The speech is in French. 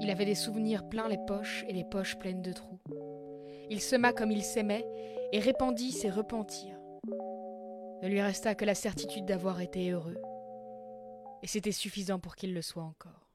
Il avait des souvenirs pleins les poches et les poches pleines de trous. Il sema comme il s'aimait et répandit ses repentirs. Ne lui resta que la certitude d'avoir été heureux. Et c'était suffisant pour qu'il le soit encore.